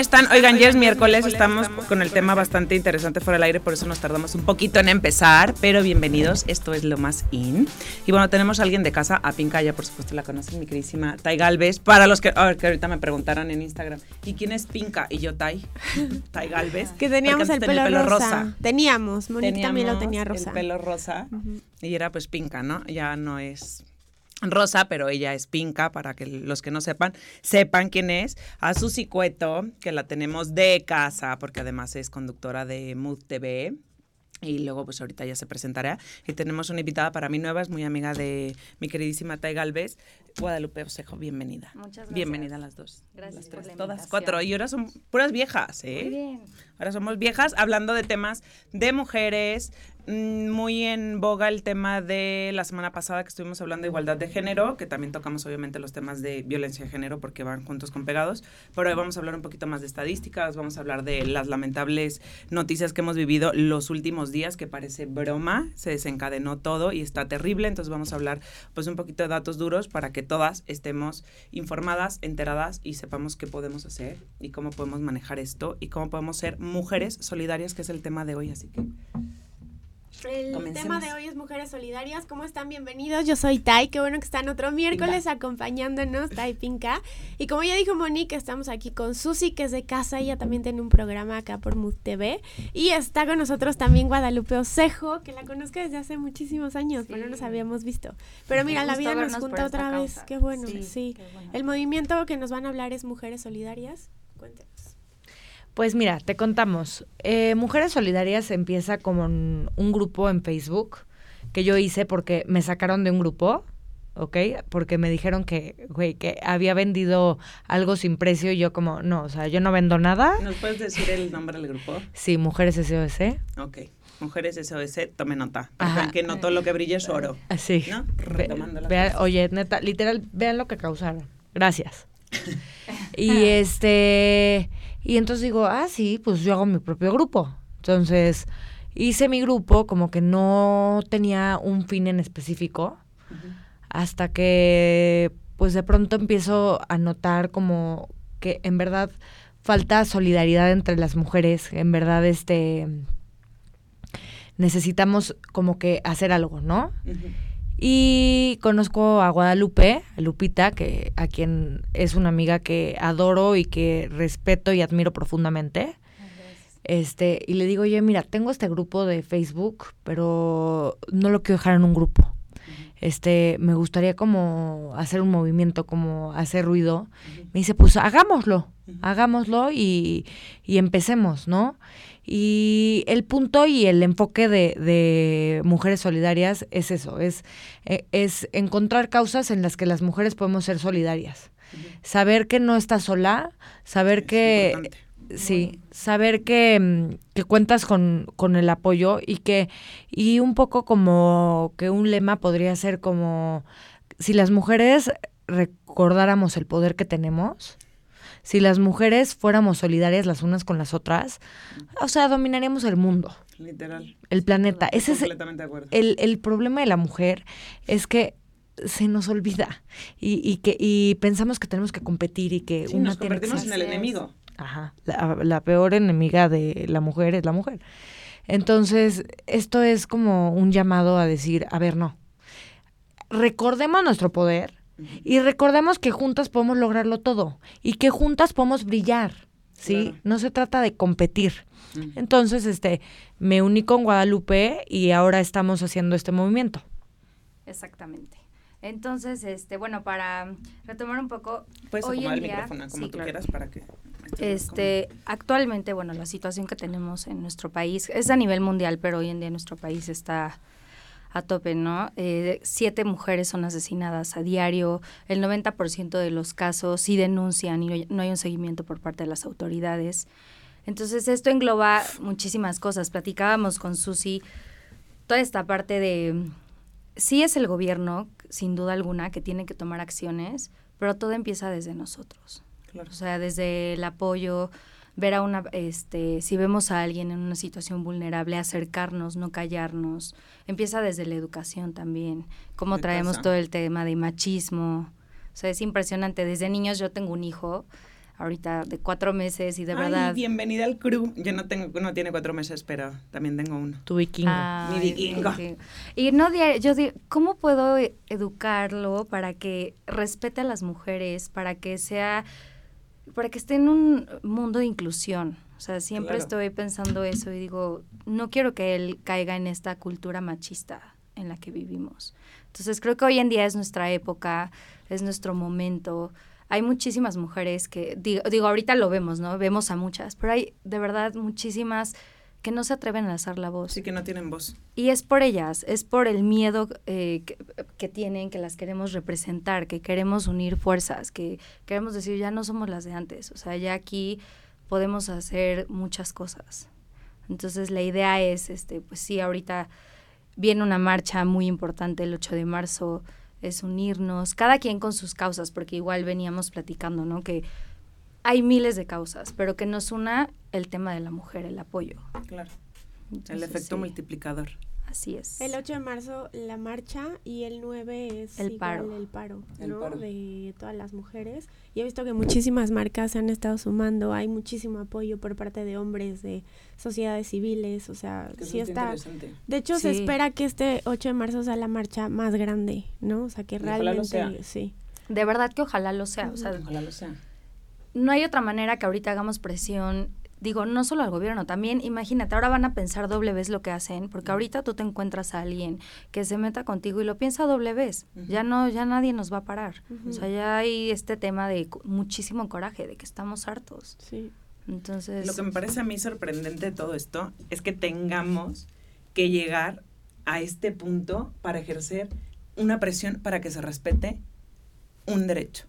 están? Oigan, ya es miércoles, estamos con el tema bastante interesante fuera del aire, por eso nos tardamos un poquito en empezar, pero bienvenidos, esto es lo más in. Y bueno, tenemos a alguien de casa, a Pinca, ya por supuesto la conocen, mi queridísima Tai Galvez, para los que, que ahorita me preguntaron en Instagram, ¿y quién es Pinca? Y yo Tai, Tai Galvez. Que teníamos el pelo, rosa. Teníamos, Monique también lo tenía rosa. El pelo rosa, y era pues Pinca, ¿no? Ya no es Rosa, pero ella es Pinca, para que los que no sepan, sepan quién es. A Susi Cueto, que la tenemos de casa, porque además es conductora de Mood TV. Y luego, pues ahorita ya se presentará. Y tenemos una invitada para mí nueva, es muy amiga de mi queridísima Tai Galvez, Guadalupe Osejo. Bienvenida. Muchas gracias. Bienvenida a las dos. Gracias. Las todas cuatro. Y ahora son puras viejas, ¿eh? Muy bien. Ahora somos viejas hablando de temas de mujeres, muy en boga el tema de la semana pasada que estuvimos hablando de igualdad de género, que también tocamos obviamente los temas de violencia de género porque van juntos con pegados, pero hoy vamos a hablar un poquito más de estadísticas, vamos a hablar de las lamentables noticias que hemos vivido los últimos días, que parece broma, se desencadenó todo y está terrible, entonces vamos a hablar pues un poquito de datos duros para que todas estemos informadas, enteradas y sepamos qué podemos hacer y cómo podemos manejar esto y cómo podemos ser mujeres solidarias, que es el tema de hoy, así que... El tema de hoy es Mujeres Solidarias. ¿Cómo están? Bienvenidos. Yo soy Tai. Qué bueno que están otro miércoles acompañándonos, Tai Pinca. Y como ya dijo Monique, estamos aquí con Susi, que es de casa. Ella también tiene un programa acá por Mood TV. Y está con nosotros también Guadalupe Osejo, que la conozco desde hace muchísimos años, pero no nos habíamos visto. Pero mira, la vida nos junta otra vez. Qué bueno, sí. El movimiento que nos van a hablar es Mujeres Solidarias. Cuéntenos. Pues mira, te contamos. Eh, Mujeres Solidarias empieza como un grupo en Facebook que yo hice porque me sacaron de un grupo, ¿ok? Porque me dijeron que, güey, que había vendido algo sin precio y yo como, no, o sea, yo no vendo nada. ¿Nos puedes decir el nombre del grupo? Sí, Mujeres SOS. Ok. Mujeres SOS, tome nota. Que no todo lo que brilla es oro. Sí. ¿No? oye, neta, literal, vean lo que causaron. Gracias. y este y entonces digo, ah, sí, pues yo hago mi propio grupo. Entonces hice mi grupo como que no tenía un fin en específico, hasta que pues de pronto empiezo a notar como que en verdad falta solidaridad entre las mujeres, en verdad este necesitamos como que hacer algo, ¿no? Y conozco a Guadalupe, a Lupita, que a quien es una amiga que adoro y que respeto y admiro profundamente. Este, y le digo, oye, mira, tengo este grupo de Facebook, pero no lo quiero dejar en un grupo. Este, me gustaría como hacer un movimiento, como hacer ruido. Me dice, pues hagámoslo, hagámoslo y, y empecemos, ¿no? Y el punto y el enfoque de, de Mujeres Solidarias es eso, es, e, es encontrar causas en las que las mujeres podemos ser solidarias. Saber que no estás sola, saber que... Sí, saber que, mm, que cuentas con, con, el apoyo y que, y un poco como que un lema podría ser como, si las mujeres recordáramos el poder que tenemos, si las mujeres fuéramos solidarias las unas con las otras, o sea, dominaríamos el mundo. Literal. El planeta. Ese es el, el problema de la mujer es que se nos olvida y, y que y pensamos que tenemos que competir y que sí, nos convertimos en el enemigo. Ajá, la, la, peor enemiga de la mujer es la mujer. Entonces, esto es como un llamado a decir, a ver, no, recordemos nuestro poder, y recordemos que juntas podemos lograrlo todo y que juntas podemos brillar, ¿sí? No se trata de competir. Entonces, este, me uní con Guadalupe y ahora estamos haciendo este movimiento. Exactamente. Entonces, este, bueno, para retomar un poco, Puedes hoy en el día, micrófono como tú quieras para que este, actualmente, bueno, la situación que tenemos en nuestro país es a nivel mundial, pero hoy en día nuestro país está a tope, ¿no? Eh, siete mujeres son asesinadas a diario, el 90% de los casos sí denuncian y no hay un seguimiento por parte de las autoridades. Entonces esto engloba muchísimas cosas. Platicábamos con Susi toda esta parte de, sí es el gobierno, sin duda alguna, que tiene que tomar acciones, pero todo empieza desde nosotros. O sea, desde el apoyo, ver a una, este, si vemos a alguien en una situación vulnerable, acercarnos, no callarnos. Empieza desde la educación también, cómo traemos todo el tema de machismo. O sea, es impresionante. Desde niños yo tengo un hijo, ahorita de cuatro meses y de Ay, verdad... bienvenida al crew. Yo no tengo, no tiene cuatro meses, pero también tengo uno. Tu vikingo. Mi vikingo. Y no, diario, yo digo, ¿cómo puedo educarlo para que respete a las mujeres, para que sea, para que esté en un mundo de inclusión? O sea, siempre Claro. estoy pensando eso y digo, no quiero que él caiga en esta cultura machista en la que vivimos. Entonces creo que hoy en día es nuestra época, es nuestro momento. Hay muchísimas mujeres que, digo, digo, ahorita lo vemos, ¿no? Vemos a muchas, pero hay de verdad muchísimas que no se atreven a alzar la voz. Sí que no tienen voz. Y es por ellas, es por el miedo eh, que, que tienen, que las queremos representar, que queremos unir fuerzas, que queremos decir, ya no somos las de antes, o sea, ya aquí podemos hacer muchas cosas. Entonces la idea es, este, pues sí, ahorita viene una marcha muy importante el 8 de marzo, es unirnos, cada quien con sus causas, porque igual veníamos platicando, ¿no? Que hay miles de causas, pero que nos una el tema de la mujer, el apoyo. Claro. El efecto sí, multiplicador. Así es. El 8 de marzo la marcha y el 9 es El igual paro. el paro, El ¿no? paro. De todas las mujeres. Y he visto que muchísimas marcas se han estado sumando, hay muchísimo apoyo por parte de hombres, de sociedades civiles, o sea, Que sí está... De hecho, se espera que este 8 de marzo sea la marcha más grande, ¿no? O sea, que Y ojalá lo realmente, sea. sí. De verdad que ojalá lo sea. O sea, Ojalá lo sea. no hay otra manera que ahorita hagamos presión. Digo, no solo al gobierno, también imagínate, ahora van a pensar doble vez lo que hacen, porque ahorita tú te encuentras a alguien que se meta contigo y lo piensa doble vez. Ya no, ya nadie nos va a parar. O sea, ya hay este tema de muchísimo coraje, de que estamos hartos. Sí. Entonces, Lo que me parece a mí sorprendente de todo esto es que tengamos que llegar a este punto para ejercer una presión para que se respete un derecho.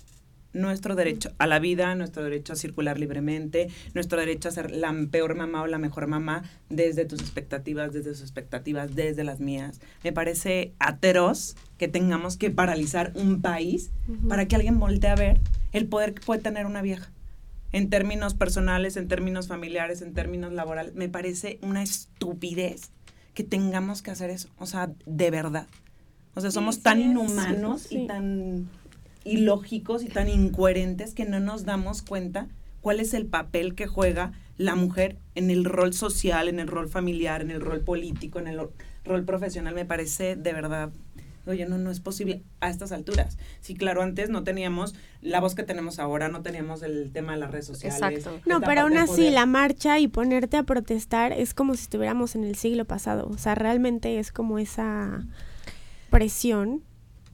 Nuestro derecho a la vida, nuestro derecho a circular libremente, nuestro derecho a ser la peor mamá o la mejor mamá desde tus expectativas, desde sus expectativas, desde las mías. Me parece atroz que tengamos que paralizar un país para que alguien voltee a ver el poder que puede tener una vieja. En términos personales, en términos familiares, en términos laborales, me parece una estupidez que tengamos que hacer eso. O sea, de verdad. O sea, somos sí tan inhumanos Sí. y tan ilógicos y tan incoherentes que no nos damos cuenta cuál es el papel que juega la mujer en el rol social, en el rol familiar, en el rol político, en el ro- rol profesional. Me parece de verdad Oye, no, no es posible a estas alturas. Sí, claro, antes no teníamos la voz que tenemos ahora, no teníamos el tema de las redes sociales. Exacto. No, pero aún así poder. la marcha y ponerte a protestar es como si estuviéramos en el siglo pasado. O sea, realmente es como esa presión,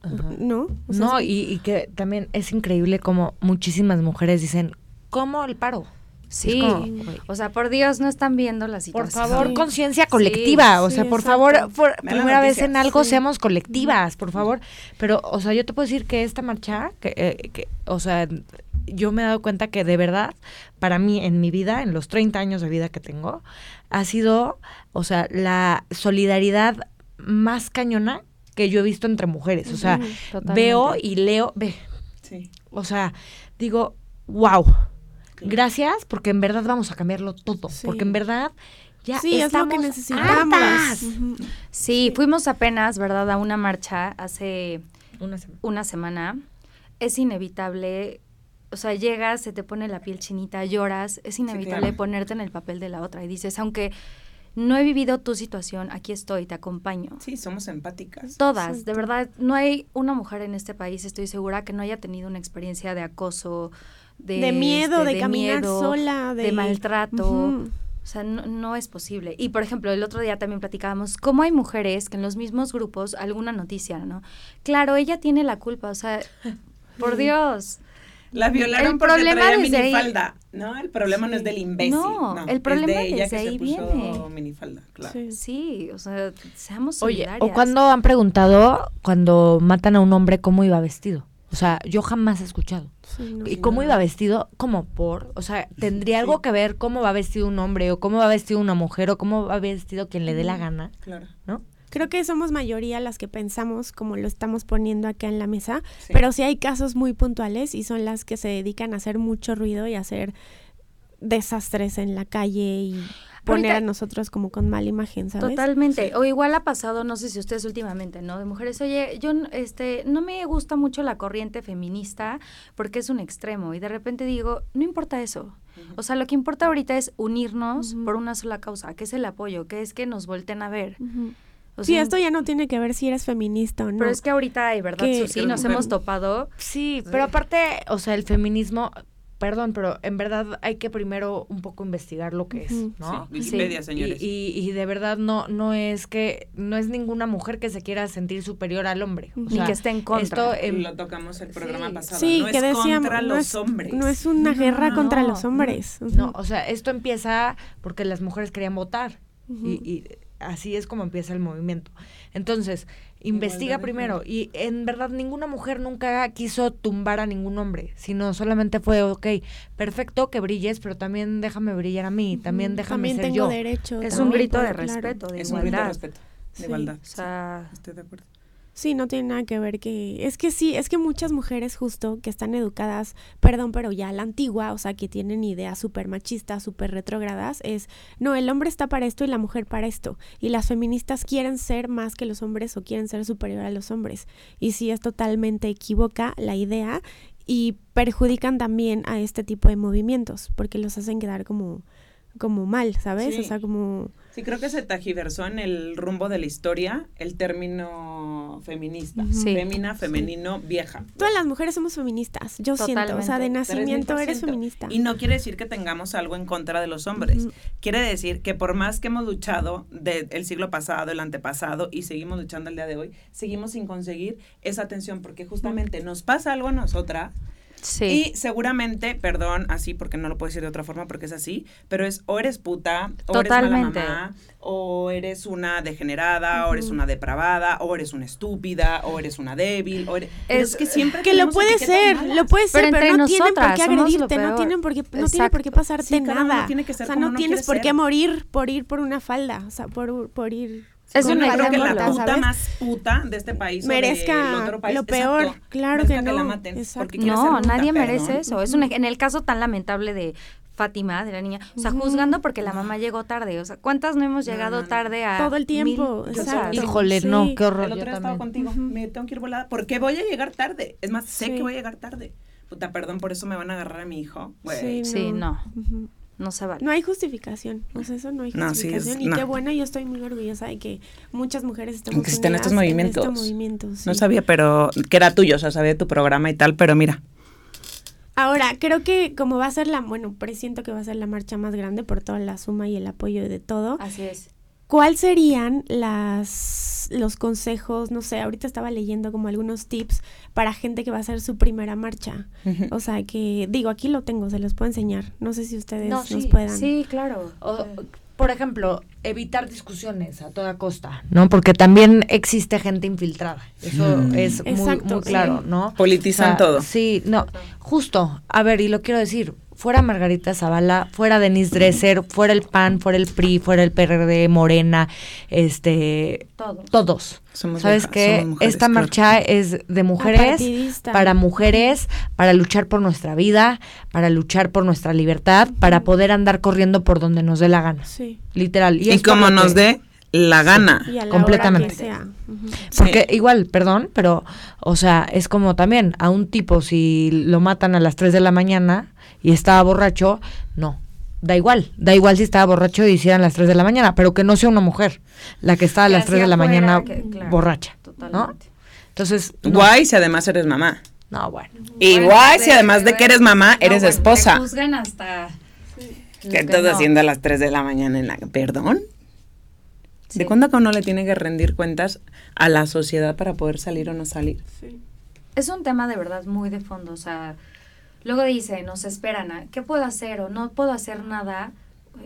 Ajá. ¿no? O sea, No, y, y que también es increíble como muchísimas mujeres dicen, ¿cómo el paro? sí. Como, O sea, por Dios, no están viendo la por situación. favor, Sí. conciencia colectiva. o sí, sea, por exacto. favor, por primera vez en algo Sí. seamos colectivas, por favor. Pero, o sea, yo te puedo decir que esta marcha, que, eh, que, o sea, yo me he dado cuenta que de verdad, para mí, en mi vida, en los 30 años de vida que tengo, ha sido, o sea, la solidaridad más cañona que yo he visto entre mujeres. O sea, totalmente. veo y leo, ve, Sí. o sea, digo, wow, Claro. gracias porque en verdad vamos a cambiarlo todo. Sí. Porque en verdad ya sí, es lo que estamos necesitamos. Sí, fuimos apenas, ¿verdad?, a una marcha hace Una semana. una semana. Es inevitable, o sea, llegas, se te pone la piel chinita, lloras, es inevitable claro. ponerte en el papel de la otra y dices, aunque no he vivido tu situación, aquí estoy, te acompaño. Sí, somos empáticas. Todas, de verdad, no hay una mujer en este país, estoy segura, que no haya tenido una experiencia de acoso, de, De miedo, este, de caminar miedo, sola, de- maltrato. O sea, no, no es posible. Y, por ejemplo, el otro día también platicábamos cómo hay mujeres que en los mismos grupos, alguna noticia, ¿no? Claro, ella tiene la culpa, o sea, por Dios. La violaron El porque problema traía ahí- minifalda. No, el problema no es del imbécil. No, el es problema de ella desde que ahí se puso viene. minifalda, claro. Sí. Sí, o sea, seamos Oye, o cuando han preguntado cuando matan a un hombre cómo iba vestido. O sea, yo jamás he escuchado. Sí, no. ¿Y cómo iba vestido? Como por, o sea, tendría algo que ver cómo va vestido un hombre o cómo va vestido una mujer o cómo va vestido quien le dé la gana, Claro. ¿no? Creo que somos mayoría las que pensamos como lo estamos poniendo acá en la mesa, Sí. pero sí hay casos muy puntuales y son las que se dedican a hacer mucho ruido y a hacer desastres en la calle y poner a nosotros como con mala imagen, ¿sabes? Totalmente. O igual ha pasado, no sé si ustedes últimamente, ¿no? De mujeres, oye, yo este no me gusta mucho la corriente feminista porque es un extremo y de repente digo, no importa eso. O sea, lo que importa ahorita es unirnos por una sola causa, que es el apoyo, que es que nos volten a ver. Sí, esto ya no tiene que ver si eres feminista o no. Pero es que ahorita, hay verdad, sí, nos hemos topado. Sí, pero aparte, o sea, el feminismo perdón, pero en verdad hay que primero un poco investigar lo que es, ¿no? Sí, Wikipedia, señores. Y, y, de verdad no, no es que, no es ninguna mujer que se quiera sentir superior al hombre. Ni que esté en contra. Esto lo tocamos el programa pasado. Sí, no que es contra los hombres. No es una guerra contra los hombres. No, o sea, esto empieza porque las mujeres querían votar. y, y así es como empieza el movimiento. Entonces, investiga primero. Y en verdad ninguna mujer nunca quiso tumbar a ningún hombre, sino solamente fue, ok, perfecto que brilles, pero también déjame brillar a mí, también déjame también ser tengo derecho. Es un grito de respeto, de es igualdad. un grito de respeto, de igualdad. O sea, estoy de acuerdo. Sí, no tiene nada que ver que... Es que sí, es que muchas mujeres justo que están educadas, perdón, pero ya la antigua, o sea, que tienen ideas súper machistas, súper retrógradas, es, no, el hombre está para esto y la mujer para esto. Y las feministas quieren ser más que los hombres o quieren ser superior a los hombres. Y sí, es totalmente equivoca la idea y perjudican también a este tipo de movimientos, porque los hacen quedar como como mal, ¿sabes? O sea, como... Sí, creo que se tajiversó en el rumbo de la historia el término feminista. Femina, femenino, vieja. Todas las mujeres somos feministas, yo siento. O sea, de nacimiento eres feminista. Y no quiere decir que tengamos algo en contra de los hombres. Quiere decir que por más que hemos luchado del siglo pasado, el antepasado, y seguimos luchando el día de hoy, seguimos sin conseguir esa atención, porque justamente nos pasa algo a nosotras y seguramente, perdón, así porque no lo puedo decir de otra forma porque es así, pero es o eres puta, o eres mala mamá, o eres una degenerada, o eres una depravada, o eres una estúpida, o eres una débil, o es, que siempre que lo puede ser, lo puede ser, pero, no tienen por qué agredirte, no tienen por qué no tiene por qué pasarte nada. o sea, no tienes por qué morir por ir por una falda, o sea, por por ir es una creo que la puta más puta de este país merezca otro país, lo peor, claro que no. no, nadie merece eso. Es un, en el caso tan lamentable de Fátima, de la niña, o sea, juzgando porque la mamá llegó tarde, o sea, ¿cuántas no hemos llegado tarde a todo el tiempo? Exacto. Híjole, no, qué horror. El otro día estaba contigo, me tengo que ir volada, ¿por qué voy a llegar tarde? Es más, sé que voy a llegar tarde. Puta, perdón, por eso me van a agarrar a mi hijo. Sí, no. No se vale. No hay justificación. O sea, eso no hay justificación. y qué bueno, yo estoy muy orgullosa de que muchas mujeres estamos en estos movimientos. No sabía, pero que era tuyo, o sea, sabía de tu programa y tal, pero mira. Ahora, creo que como va a ser la, bueno, presiento que va a ser la marcha más grande por toda la suma y el apoyo de todo. Así es. ¿Cuál serían las los consejos? No sé, ahorita estaba leyendo como algunos tips para gente que va a hacer su primera marcha. O sea, que digo, aquí lo tengo, se los puedo enseñar. No sé si ustedes nos puedan. Sí, claro. por ejemplo, evitar discusiones a toda costa, ¿no? Porque también existe gente infiltrada. Eso mm. es muy, claro, ¿no? Politizan todo. Sí, no, justo. A ver, y lo quiero decir, fuera Margarita Zavala, fuera Denise Dresser, fuera el PAN, fuera el PRI, fuera el PRD, Morena, este, todos. ¿Sabes qué? Esta marcha es de mujeres, para mujeres, para luchar por nuestra vida, para luchar por nuestra libertad, para poder andar corriendo por donde nos dé la gana. Sí. Literal. Y, como nos dé la gana. completamente. Porque igual, perdón, pero, o sea, es como también a un tipo si lo matan a las 3 de la mañana y estaba borracho, no. Da igual, da igual si estaba borracho y hicieran las 3 de la mañana, pero que no sea una mujer la que está a las 3 de la mañana borracha, ¿no? Entonces, guay si además eres mamá. No, bueno. Y guay si además de que eres mamá, eres esposa. Te juzgan hasta ¿Qué estás haciendo a las 3 de la mañana en la perdón? ¿De cuándo acá uno le tiene que rendir cuentas a la sociedad para poder salir o no salir? Sí. Es un tema de verdad muy de fondo, o sea, Luego dice, nos esperan, a, ¿qué puedo hacer o no puedo hacer nada?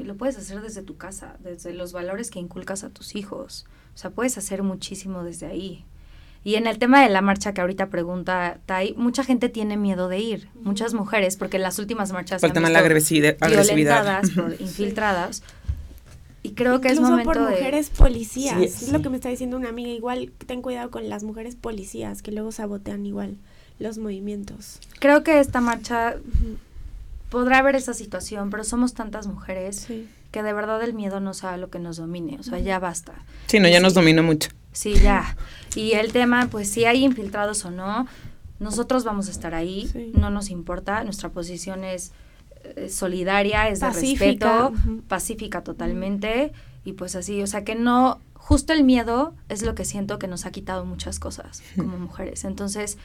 Lo puedes hacer desde tu casa, desde los valores que inculcas a tus hijos. O sea, puedes hacer muchísimo desde ahí. Y en el tema de la marcha que ahorita pregunta Tai, mucha gente tiene miedo de ir, muchas mujeres, porque en las últimas marchas por el tema de la agresividad, violentadas, por infiltradas. Y creo que es momento por mujeres policías. Es lo que me está diciendo una amiga. Igual ten cuidado con las mujeres policías que luego sabotean igual los movimientos. Creo que esta marcha podrá haber esa situación, pero somos tantas mujeres que de verdad el miedo no sea lo que nos domine, o sea, ya basta. Sí, no, ya nos domina mucho. Sí, ya. Y el tema, pues si hay infiltrados o no, nosotros vamos a estar ahí, no nos importa, nuestra posición es solidaria, es de respeto, pacífica totalmente, y pues así, o sea, que no, justo el miedo es lo que siento que nos ha quitado muchas cosas como mujeres, entonces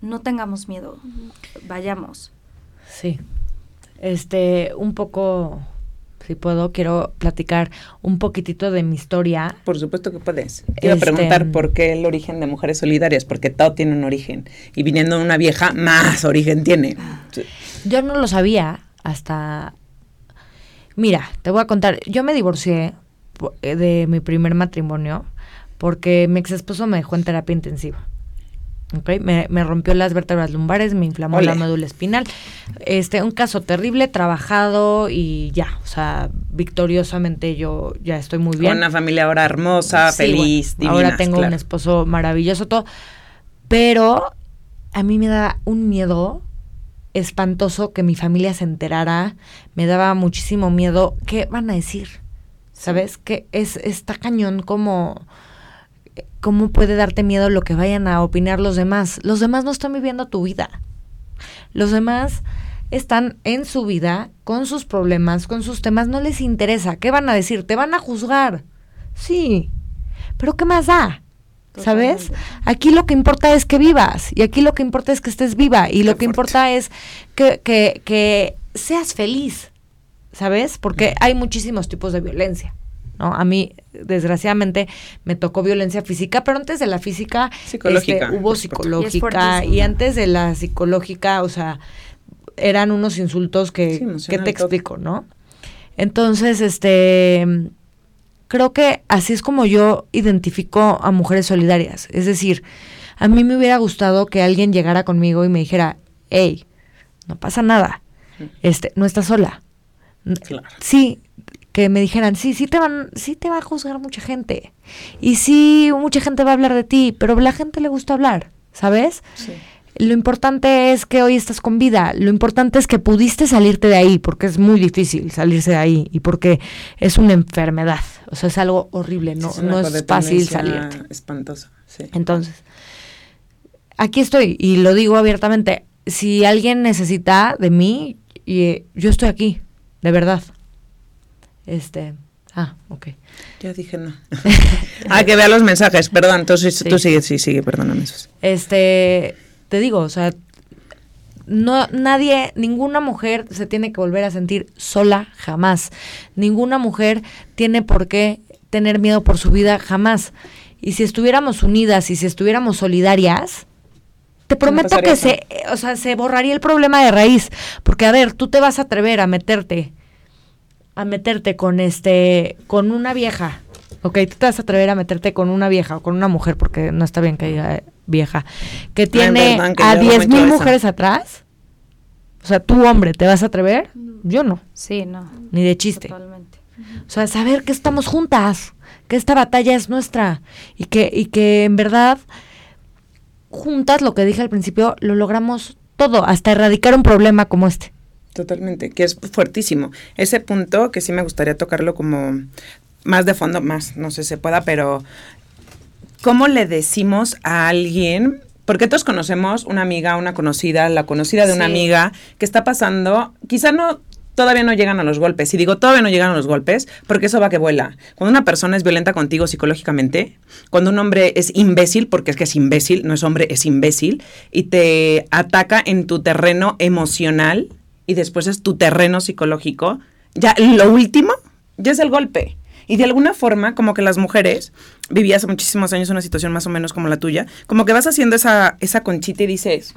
no tengamos miedo, vayamos. Sí, este, un poco si puedo, quiero platicar un poquitito de mi historia. Por supuesto que puedes. Te iba a preguntar este, por qué el origen de Mujeres Solidarias, porque todo tiene un origen. Y viniendo de una vieja, más origen tiene. Yo no lo sabía hasta... Mira, te voy a contar, yo me divorcié de mi primer matrimonio porque mi ex esposo me dejó en terapia intensiva. Okay, me, rompió las vértebras lumbares, me inflamó la médula espinal. Este, un caso terrible, trabajado y ya, o sea, victoriosamente yo ya estoy muy bien. Con una familia ahora hermosa, feliz, Ahora tengo un esposo maravilloso, todo. Pero a mí me da un miedo espantoso que mi familia se enterara. Me daba muchísimo miedo. ¿Qué van a decir? ¿Sabes? Que es, está cañón como ¿cómo puede darte miedo lo que vayan a opinar los demás? Los demás no están viviendo tu vida. Los demás están en su vida, con sus problemas, con sus temas, no les interesa. ¿Qué van a decir? ¿Te van a juzgar? Sí, pero ¿qué más da? ¿Sabes? Aquí lo que importa es que vivas y aquí lo que importa es que estés viva y lo que importa es que, que, que seas feliz, ¿sabes? Porque hay muchísimos tipos de violencia. ¿no? A mí, desgraciadamente, me tocó violencia física, pero antes de la física psicológica, este, hubo psicológica y, antes de la psicológica, o sea, eran unos insultos que, que te explico, ¿no? Entonces, este, creo que así es como yo identifico a mujeres solidarias. Es decir, a mí me hubiera gustado que alguien llegara conmigo y me dijera, hey, no pasa nada, este, no estás sola. Claro. Sí, que me dijeran, sí, sí te van, sí te va a juzgar mucha gente. Y sí, mucha gente va a hablar de ti, pero a la gente le gusta hablar, ¿sabes? Lo importante es que hoy estás con vida. Lo importante es que pudiste salirte de ahí, porque es muy difícil salirse de ahí y porque es una enfermedad. O sea, es algo horrible, no, es, no es fácil salirte. Espantoso, sí. Entonces, aquí estoy y lo digo abiertamente. Si alguien necesita de mí, y, yo estoy aquí, de verdad. Este, ah, ok. Ya dije no. ah, que vea los mensajes, perdón, entonces tú sigue, sí, sigue, perdóname. Este, te digo, o sea, no nadie, ninguna mujer se tiene que volver a sentir sola jamás. Ninguna mujer tiene por qué tener miedo por su vida jamás. Y si estuviéramos unidas y si estuviéramos solidarias, te prometo que se, o sea, se borraría el problema de raíz, porque a ver, tú te vas a atrever a meterte a meterte con este, con una vieja, ok, tú te vas a atrever a meterte con una vieja o con una mujer, porque no está bien que diga vieja, que tiene a diez mil mujeres atrás, o sea, tú hombre, ¿te vas a atrever? Yo no. Sí, no. Ni de chiste. Totalmente. O sea, saber que estamos juntas, que esta batalla es nuestra y que, y que en verdad juntas, lo que dije al principio, lo logramos todo, hasta erradicar un problema como este. Totalmente, que es fuertísimo. Ese punto que sí me gustaría tocarlo como más de fondo, más, no sé si se pueda, pero ¿cómo le decimos a alguien? Porque todos conocemos una amiga, una conocida, la conocida de una amiga que está pasando, quizá no todavía no llegan a los golpes. Y digo, todavía no llegan a los golpes, porque eso va que vuela. Cuando una persona es violenta contigo psicológicamente, cuando un hombre es imbécil, porque es que es imbécil, no es hombre, es imbécil, y te ataca en tu terreno emocional, y después es tu terreno psicológico, ya lo último ya es el golpe. Y de alguna forma, como que las mujeres, viví hace muchísimos años una situación más o menos como la tuya, como que vas haciendo esa, esa conchita y dices,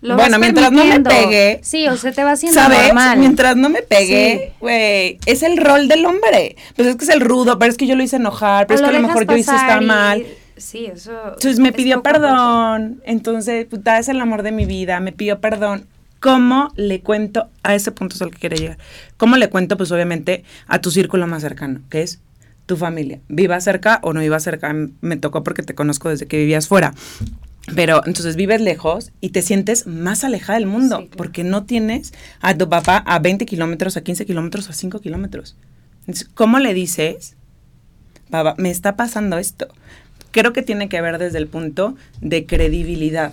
bueno, mientras no me pegue. Sí, o sea, te va haciendo ¿sabes? Mientras no me pegue, güey, es el rol del hombre. Pues es que es el rudo, pero es que yo lo hice enojar, pero es que a lo mejor yo hice estar mal. Sí, eso. Entonces me pidió perdón. Entonces, puta, es el amor de mi vida, me pidió perdón. ¿Cómo le cuento? A ese punto es al que quiere llegar. ¿Cómo le cuento? Pues obviamente a tu círculo más cercano, que es tu familia. Viva cerca o no viva cerca. Me tocó porque te conozco desde que vivías fuera. Pero entonces vives lejos y te sientes más alejada del mundo porque no tienes a tu papá a 20 kilómetros, a 15 kilómetros, a 5 kilómetros. ¿Cómo le dices? Baba, me está pasando esto. Creo que tiene que ver desde el punto de credibilidad.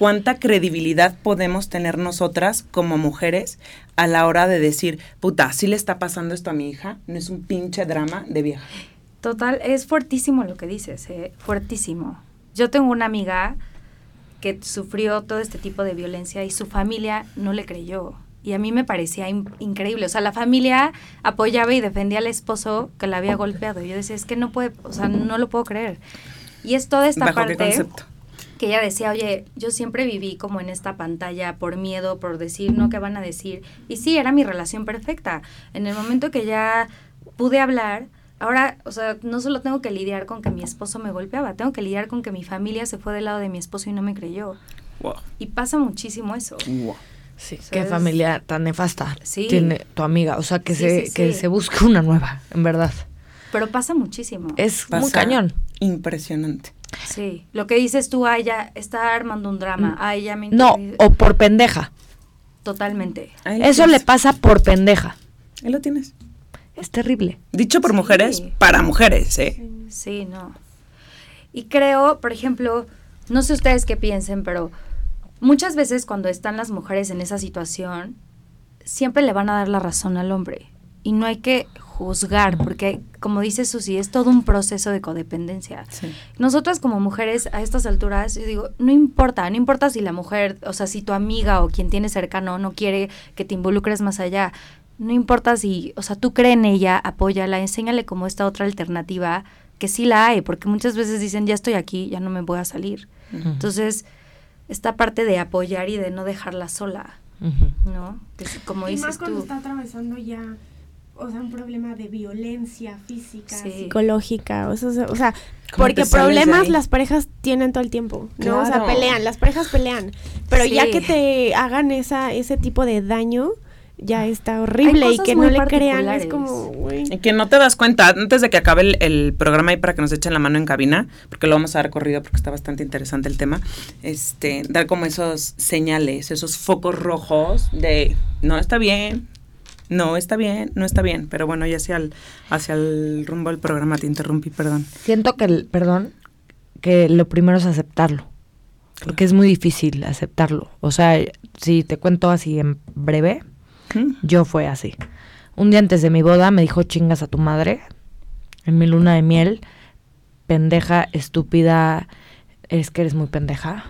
¿Cuánta credibilidad podemos tener nosotras como mujeres a la hora de decir, puta, ¿sí le está pasando esto a mi hija? No es un pinche drama de vieja. Total, es fuertísimo lo que dices, ¿eh? fuertísimo. Yo tengo una amiga que sufrió todo este tipo de violencia y su familia no le creyó. Y a mí me parecía increíble. O sea, la familia apoyaba y defendía al esposo que la había golpeado. Y yo decía, es que no puede, o sea, no lo puedo creer. Y es toda esta parte que ella decía, oye, yo siempre viví como en esta pantalla por miedo, por decir, no, ¿qué van a decir? Y sí, era mi relación perfecta. En el momento que ya pude hablar, ahora, o sea, no solo tengo que lidiar con que mi esposo me golpeaba, tengo que lidiar con que mi familia se fue del lado de mi esposo y no me creyó. Y pasa muchísimo eso. Sí, qué familia tan nefasta tiene tu amiga. O sea, que, se, que se busque una nueva, en verdad. Pero pasa muchísimo. Es muy cañón. Impresionante. Sí, lo que dices tú, a ella está armando un drama, a ella me No, o por pendeja. Totalmente. Eso le pasa por pendeja. Ahí lo tienes. Es terrible. Dicho por mujeres, para mujeres, ¿eh? Sí, no. Y creo, por ejemplo, no sé ustedes qué piensen, pero muchas veces cuando están las mujeres en esa situación, siempre le van a dar la razón al hombre. Y no hay que juzgar, porque como dice Susi, es todo un proceso de codependencia. Nosotras como mujeres a estas alturas, yo digo, no importa, no importa si la mujer, o sea, si tu amiga o quien tiene cercano no quiere que te involucres más allá, no importa si, o sea, tú crees en ella, apóyala, enséñale como esta otra alternativa, que sí la hay, porque muchas veces dicen, ya estoy aquí, ya no me voy a salir. Entonces, esta parte de apoyar y de no dejarla sola, ¿no? como y dices más cuando está atravesando ya o sea, un problema de violencia física, psicológica, o sea, o sea porque problemas las parejas tienen todo el tiempo, ¿no? O sea, pelean, las parejas pelean, pero ya que te hagan esa ese tipo de daño, ya está horrible y que no le crean es como y que no te das cuenta antes de que acabe el, programa y para que nos echen la mano en cabina porque lo vamos a dar corrido porque está bastante interesante el tema este dar como esos señales esos focos rojos de no está bien no está bien, no está bien, pero bueno, ya hacia el, hacia el rumbo del programa te interrumpí, perdón. Siento que, el, perdón, que lo primero es aceptarlo, porque es muy difícil aceptarlo. O sea, si te cuento así en breve, yo fue así. Un día antes de mi boda me dijo chingas a tu madre, en mi luna de miel, pendeja, estúpida, es que eres muy pendeja.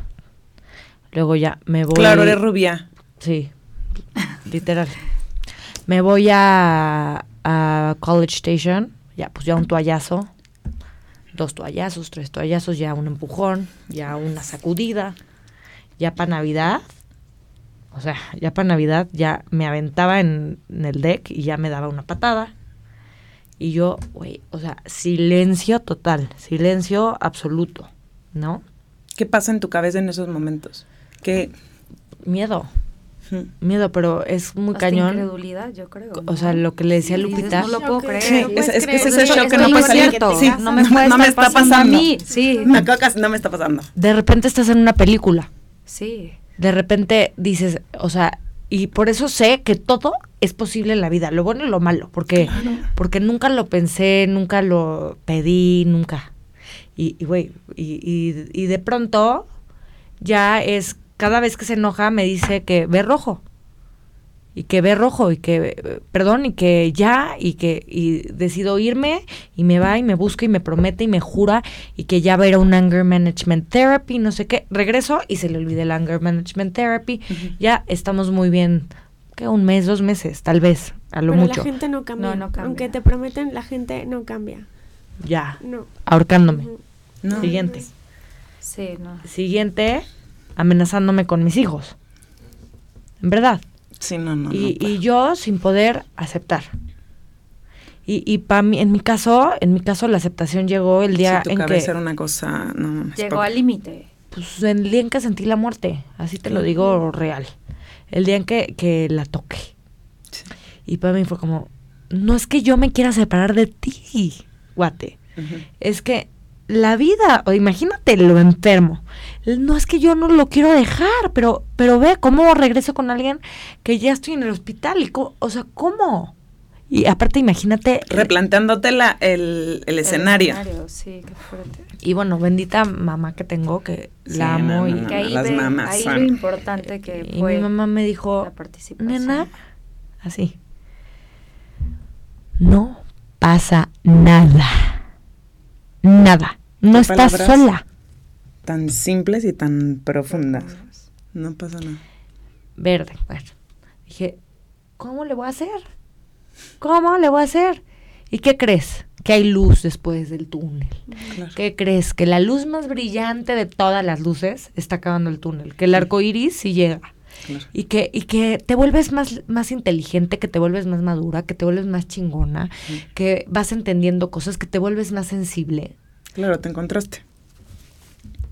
Luego ya me voy. Claro, eres rubia. Sí, literal me voy a, College Station, ya pues ya un toallazo, dos toallazos, tres toallazos, ya un empujón, ya una sacudida, ya para Navidad, o sea, ya para Navidad ya me aventaba en, el deck y ya me daba una patada. Y yo, güey, o sea, silencio total, silencio absoluto, ¿no? ¿Qué pasa en tu cabeza en esos momentos? ¿Qué? Miedo miedo, pero es muy Hasta cañón. incredulidad, yo creo. O sea, lo que le decía Lupita. no lo puedo creer. Sí, es, es, que ese shock que no puede salir. Sí, no me, no me está pasando, a mí. Sí. Me no me está pasando. De repente estás en una película. Sí. De repente dices, o sea, y por eso sé que todo es posible en la vida, lo bueno y lo malo, porque, porque nunca lo pensé, nunca lo pedí, nunca. Y, güey, y, y, y de pronto ya es cada vez que se enoja me dice que ve rojo. Y que ve rojo y que perdón y que ya y que y decido irme y me va y me busca y me promete y me jura y que ya va a ir a un anger management therapy no sé qué. Regreso y se le olvida el anger management therapy. Ya estamos muy bien que un mes dos meses tal vez a lo mucho la gente no cambia. aunque te prometen la gente no cambia. Ya. No. Ahorcándome. Siguiente. Sí no. Siguiente amenazándome con mis hijos. En verdad. Sí, no, no. Y, y yo sin poder aceptar. Y, y para mí, en mi caso, en mi caso la aceptación llegó el día tu en que era una cosa, no, llegó al límite. Pues el día en que sentí la muerte, así te lo digo real. El día en que, que la toqué. Y para mí fue como, no es que yo me quiera separar de ti, guate. Es que la vida, o imagínate lo enfermo. No es que yo no lo quiero dejar, pero, pero ve cómo regreso con alguien que ya estoy en el hospital. Y o sea, ¿cómo? Y aparte, imagínate. Replanteándote la, el, el, escenario. Sí, qué fuerte. Y bueno, bendita mamá que tengo, que la amo. y que ahí, las mamás ahí lo importante que y mi mamá me dijo, nena, así, no pasa nada. Nada. No estás sola. Tan simples y tan profundas. No pasa nada. Verde, bueno. Dije, ¿cómo le voy a hacer? ¿Cómo le voy a hacer? ¿Y qué crees? Que hay luz después del túnel. ¿Qué crees? Que la luz más brillante de todas las luces está acabando el túnel. Que el arco iris sí llega. Y, que, y que te vuelves más, más inteligente, que te vuelves más madura, que te vuelves más chingona, que vas entendiendo cosas, que te vuelves más sensible. Claro, te encontraste.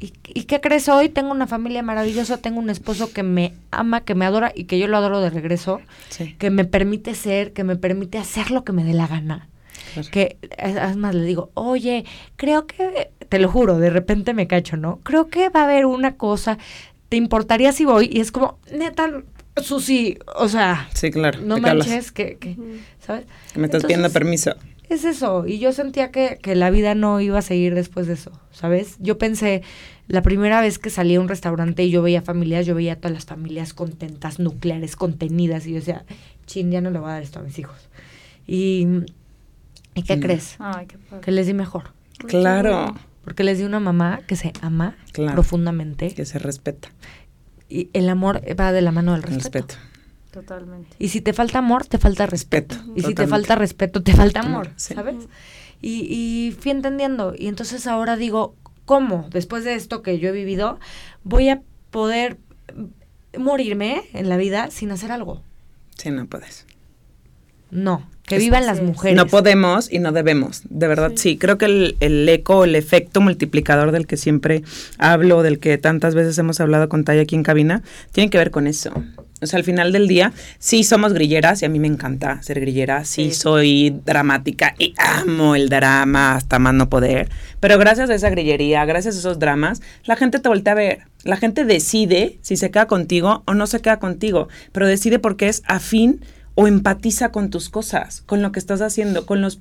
¿Y, ¿Y, qué crees hoy? Tengo una familia maravillosa, tengo un esposo que me ama, que me adora y que yo lo adoro de regreso, que me permite ser, que me permite hacer lo que me dé la gana. Que además le digo, oye, creo que, te lo juro, de repente me cacho, ¿no? Creo que va a haber una cosa, ¿te importaría si voy? Y es como, neta, Susi, o sea, sí, claro, no manches, que, que, ¿sabes? Me estás pidiendo permiso es eso. Y yo sentía que, que, la vida no iba a seguir después de eso, ¿sabes? Yo pensé, la primera vez que salí a un restaurante y yo veía familias, yo veía a todas las familias contentas, nucleares, contenidas, y yo decía, chin, ya no le voy a dar esto a mis hijos. ¿Y, ¿y qué crees? que les di mejor. Claro. Porque les di una mamá que se ama profundamente. Que se respeta. Y el amor va de la mano del respeto. Totalmente. Y si te falta amor, te falta respeto. Y si te falta respeto, te falta amor, ¿sabes? Y, y fui entendiendo. Y entonces ahora digo, ¿cómo? Después de esto que yo he vivido, voy a poder morirme en la vida sin hacer algo. Sí, no puedes. No, que vivan las mujeres. No podemos y no debemos, de verdad sí. Creo que el, el, eco, el efecto multiplicador del que siempre hablo, del que tantas veces hemos hablado con Taya aquí en cabina, tiene que ver con eso. O sea, al final del día, sí somos grilleras y a mí me encanta ser grillera, sí, soy dramática y amo el drama hasta más no poder, pero gracias a esa grillería, gracias a esos dramas, la gente te voltea a ver, la gente decide si se queda contigo o no se queda contigo, pero decide porque es afín o empatiza con tus cosas, con lo que estás haciendo, con los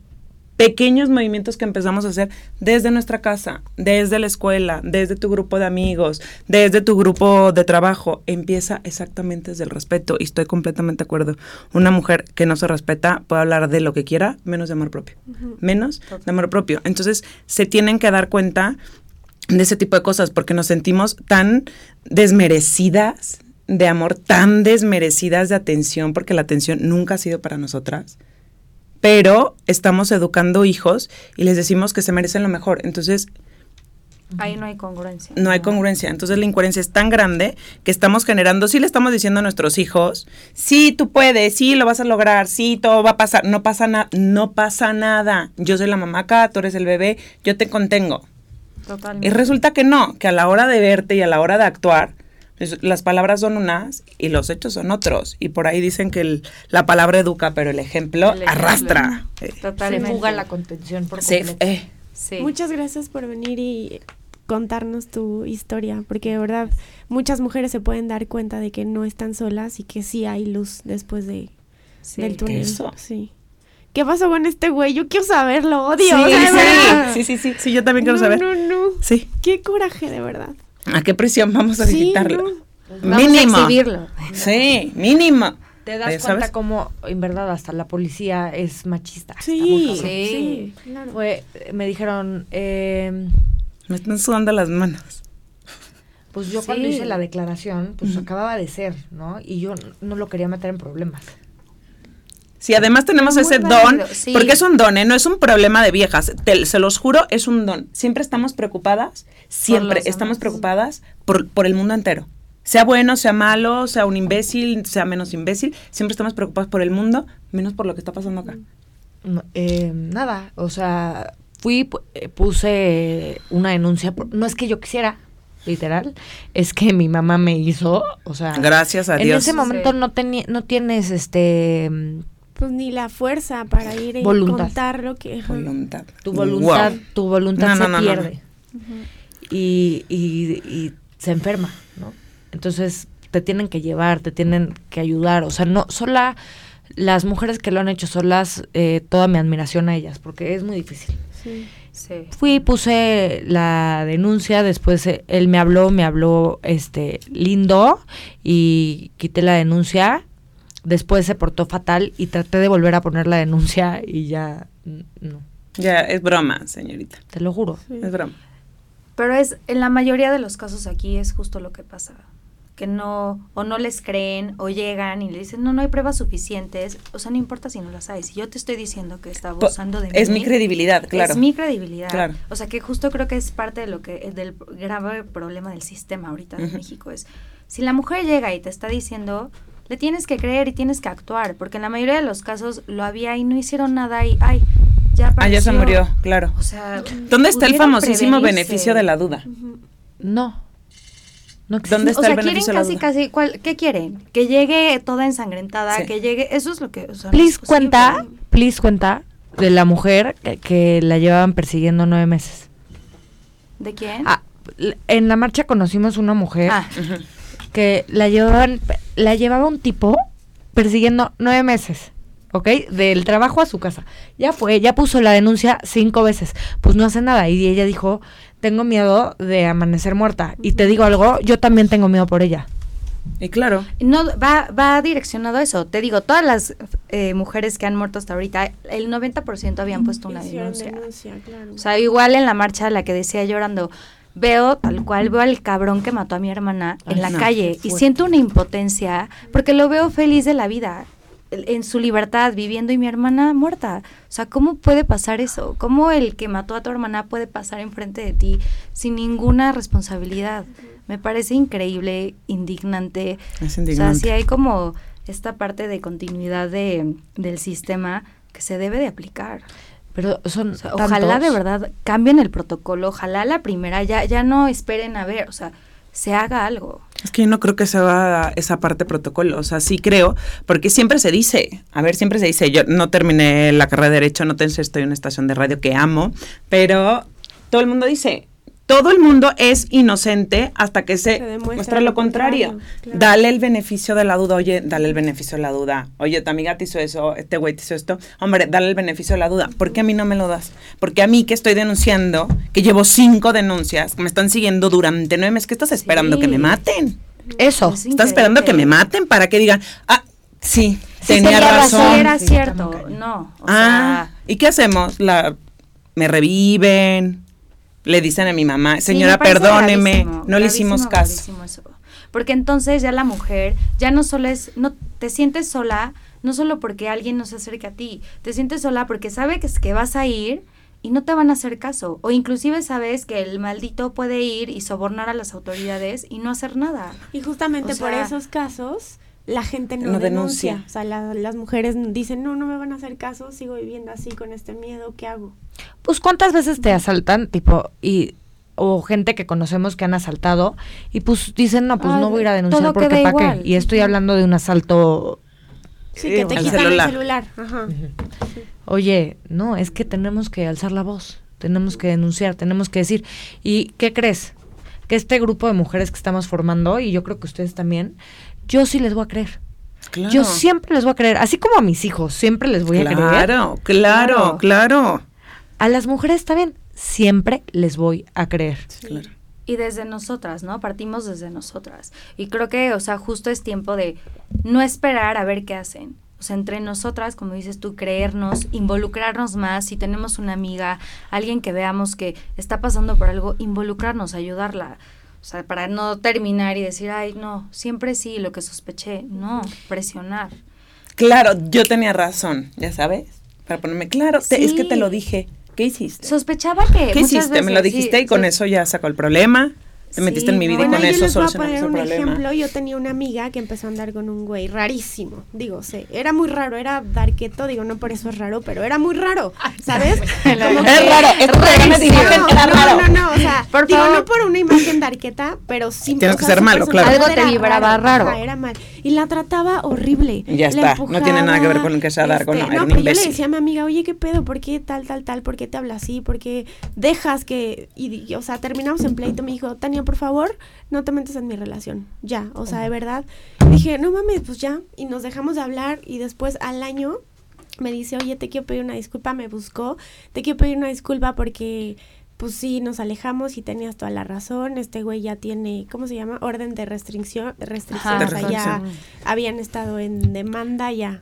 pequeños movimientos que empezamos a hacer desde nuestra casa, desde la escuela, desde tu grupo de amigos, desde tu grupo de trabajo, empieza exactamente desde el respeto. Y estoy completamente de acuerdo. Una mujer que no se respeta puede hablar de lo que quiera, menos de amor propio, menos de amor propio. Entonces, se tienen que dar cuenta de ese tipo de cosas porque nos sentimos tan desmerecidas de amor, tan desmerecidas de atención porque la atención nunca ha sido para nosotras pero estamos educando hijos y les decimos que se merecen lo mejor. Entonces... Ahí no hay congruencia. No hay congruencia. Entonces la incoherencia es tan grande que estamos generando, sí le estamos diciendo a nuestros hijos, sí, tú puedes, sí, lo vas a lograr, sí, todo va a pasar. No pasa nada, no pasa nada. Yo soy la mamá acá, tú eres el bebé, yo te contengo. Totalmente. Y resulta que no, que a la hora de verte y a la hora de actuar, las palabras son unas y los hechos son otros. Y por ahí dicen que la palabra educa, pero el ejemplo, arrastra. Totalmente. Se fuga la contención por eh. sí, Muchas gracias por venir y contarnos tu historia, porque de verdad muchas mujeres se pueden dar cuenta de que no están solas y que sí hay luz después de, del túnel. Sí. ¿Qué pasó con este güey? Yo quiero saberlo, odio. Sí, sí, sí, sí, yo también quiero saber. No, no, Sí. Qué coraje, de verdad. ¿A qué presión vamos a visitarlo? Mínimo. exhibirlo. Sí, mínimo. Te das cuenta cómo, en verdad, hasta la policía es machista. Sí, sí. Fue, me dijeron... Eh, me están sudando las manos. Pues yo cuando hice la declaración, pues acababa de ser, ¿no? Y yo no lo quería meter en problemas. Si además tenemos ese don, porque es un don, ¿eh? no es un problema de viejas, se los juro, es un don. Siempre estamos preocupadas, siempre estamos preocupadas por, por el mundo entero. Sea bueno, sea malo, sea un imbécil, sea menos imbécil, siempre estamos preocupadas por el mundo, menos por lo que está pasando acá. Eh, nada, o sea, fui, eh, puse una denuncia, no es que yo quisiera, literal, es que mi mamá me hizo, o sea, gracias a Dios. En ese momento no tenía, no tienes este pues ni la fuerza para ir y contar lo que voluntad. Tu voluntad tu voluntad se pierde. Y, y, se enferma no entonces te tienen que llevar te tienen que ayudar. O sea no sola las mujeres que lo han hecho solas, eh, toda mi admiración a ellas, porque es muy difícil. Sí. Sí. Fui, puse la denuncia, después eh, él me habló, me habló este lindo y quité la denuncia. Después se portó fatal y traté de volver a poner la denuncia y ya no, Ya, es broma, señorita. te lo juro. Es broma. Pero es, en la mayoría de los casos aquí es justo lo que pasa. Que no, o no les creen, o llegan y le dicen, no, no hay pruebas suficientes. O sea, no importa si no las hay. Si yo te estoy diciendo que está abusando de mí. Es mi credibilidad, claro. Es mi credibilidad. Claro. O sea, que justo creo que es parte de lo que, del grave problema del sistema ahorita en Ujú. México. Es, si la mujer llega y te está diciendo, le tienes que creer y tienes que actuar. Porque en la mayoría de los casos lo había y no hicieron nada y, ay, ya Ah, ya se apareció. murió, claro. O sea, ¿Dónde está el famosísimo prevenirse. beneficio de la duda? No. No. ¿Dónde está o sea, el beneficio de la quieren duda? casi, casi, ¿cuál- ¿qué quieren? Que llegue toda ensangrentada, Sí. que llegue, eso es lo que, o sea, no Please posible. cuenta, please cuenta de la mujer que, que la llevaban persiguiendo nueve meses. ¿De quién? Ah, en la marcha conocimos una mujer Ah. Que la llevaban, la llevaba un tipo persiguiendo nueve meses, ¿ok? Del trabajo a su casa. Ya fue, ya puso la denuncia cinco veces, pues no hace nada. Y ella dijo, tengo miedo de amanecer muerta. Y te digo algo, yo también tengo miedo por ella. Y claro, no, va, va direccionado a eso. Te digo, todas las eh, mujeres que han muerto hasta ahorita, el 90% habían puesto una denuncia, claro. O sea, igual en la marcha, la que decía llorando, veo tal cual, veo al cabrón que mató a mi hermana en la no, calle y siento una impotencia porque lo veo feliz de la vida, en su libertad, viviendo y mi hermana muerta. O sea, ¿cómo puede pasar eso? ¿Cómo el que mató a tu hermana puede pasar enfrente de ti sin ninguna responsabilidad? Me parece increíble, indignante. es O sea, indignante. sí hay como esta parte de continuidad de, del sistema que se debe de aplicar. Pero son O sea, ojalá tantos. de verdad cambien el protocolo, ojalá la primera ya, ya no esperen a ver, o sea, se haga algo. Es que yo no creo que se va esa parte protocolo, o sea, sí creo, porque siempre se dice, a ver, siempre se dice, yo no terminé la carrera de Derecho, no tengo, estoy en una estación de radio que amo, pero todo el mundo dice, todo el mundo es inocente hasta que se, Se demuestra muestra lo contrario. contrario, claro. Dale el beneficio de la duda, oye, dale el beneficio de la duda. Oye, tu amiga te hizo eso, este güey te hizo esto. Hombre, dale el beneficio de la duda. ¿Por qué a mí no me lo das? Porque a mí que estoy denunciando, que llevo cinco denuncias, que me están siguiendo durante nueve meses, ¿qué estás esperando? Sí. Que me maten. Eso. Es Estás esperando que me maten para que digan, ah, sí, Sí, tenía razón. Era Sí, cierto, no, o ah, ¿y qué hacemos? La, me reviven, le dicen a mi mamá, Sí, señora, me parece perdóneme, gravísimo, no le hicimos caso. eso. Porque entonces ya la mujer ya no solo es, no te sientes sola, no solo porque alguien no se acerca a ti, te sientes sola porque sabe que, es que vas a ir y no te van a hacer caso. O inclusive sabes que el maldito puede ir y sobornar a las autoridades y no hacer nada. Y justamente O por esos casos, la gente no, No denuncia. denuncia. O sea, la- las mujeres dicen, no, no me van a hacer caso, sigo viviendo así con este miedo, ¿qué hago? Pues cuántas veces te asaltan, tipo, y o gente que conocemos que han asaltado y pues dicen, no, pues Ay, no voy a ir a denunciar todo porque para qué. Y estoy hablando de un asalto. Sí, que te el quitan celular. el celular. Ajá. Oye, no, es que tenemos que alzar la voz, tenemos que denunciar, tenemos que decir. ¿Y qué crees? Que este grupo de mujeres que estamos formando, y yo creo que ustedes también, yo sí les voy a creer. Claro. Yo siempre les voy a creer, así como a mis hijos, siempre les voy a creer. Claro, claro, Claro. A las mujeres también, siempre les voy a creer. claro. Y desde nosotras, ¿no? Partimos desde nosotras. Y creo que, o sea, justo es tiempo de no esperar a ver qué hacen. O sea, entre nosotras, como dices tú, creernos, involucrarnos más. Si tenemos una amiga, alguien que veamos que está pasando por algo, involucrarnos, ayudarla. O sea, para no terminar y decir, ay, no, siempre sí, lo que sospeché. No, presionar. Claro, yo tenía razón, ya sabes, para ponerme claro, te- es que te lo dije. ¿Qué hiciste? Sospechaba que. ¿Qué hiciste? Me lo veces, sí, dijiste y con so- eso ya sacó el problema. Te Sí, metiste en mi vida no, y Bueno, con yo eso les voy a solucionamos poner el un problema. ejemplo. Yo tenía una amiga que empezó a andar con un güey rarísimo. Digo, sé, era muy raro, era darketo, digo, no por eso es raro, pero era muy raro, ¿sabes? Como Es raro, es raro, dijeron, no, era no, raro. no, no, o sea, Por digo, favor. no por una imagen darketa, pero sí. Tiene o que ser malo, claro. Algo te era vibraba raro. Ajá, era mal. Y la trataba horrible. Y ya La está, no tiene nada que ver con que sea darko, no, este, era un pero yo le imbécil. decía a mi amiga, oye, ¿qué pedo? ¿Por qué tal, tal, tal? ¿Por qué te habla así? ¿Por qué dejas que...? Y, y, o sea, terminamos en pleito. Me dijo, Tania, Tania, por favor, no te metas en mi relación. Ya, o sea, de verdad. Dije, no mames, pues ya. Y nos dejamos de hablar y después al año me dice, oye, te quiero pedir una disculpa, me buscó, te quiero pedir una disculpa porque pues sí, nos alejamos y tenías toda la razón. Este güey ya tiene, ¿cómo se llama? Orden de restricción, restricción. o sea, ya habían estado en demanda ya.